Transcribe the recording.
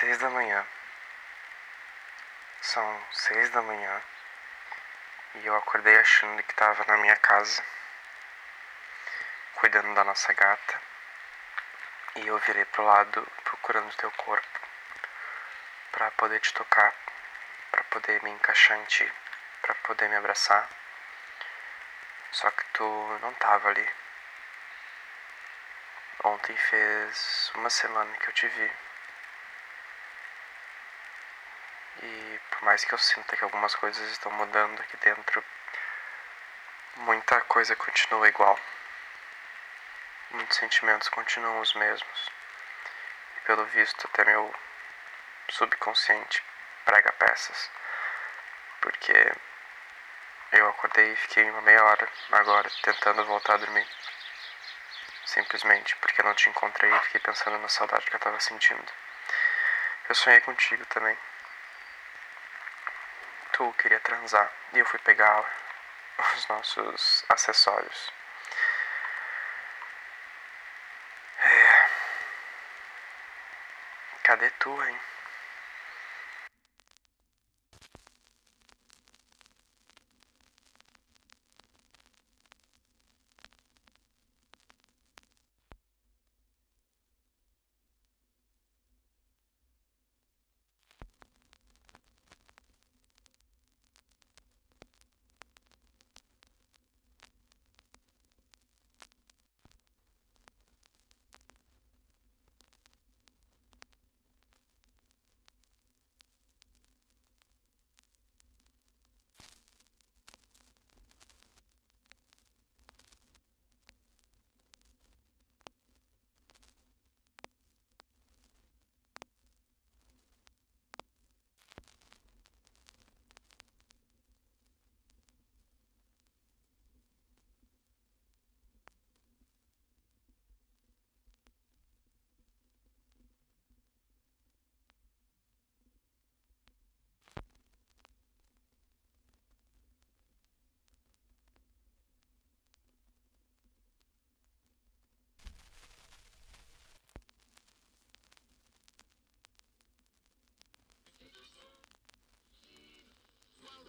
seis da manhã. São seis da manhã e eu acordei achando que estava na minha casa, cuidando da nossa gata. E eu virei pro lado procurando teu corpo para poder te tocar, para poder me encaixar em ti, para poder me abraçar. Só que tu não tava ali. Ontem fez uma semana que eu te vi. E por mais que eu sinta que algumas coisas estão mudando aqui dentro, muita coisa continua igual. Muitos sentimentos continuam os mesmos. E pelo visto, até meu subconsciente prega peças. Porque eu acordei e fiquei uma meia hora agora tentando voltar a dormir. Simplesmente porque eu não te encontrei e fiquei pensando na saudade que eu tava sentindo. Eu sonhei contigo também. Tu queria transar e eu fui pegar os nossos acessórios. É. Cadê tu, hein?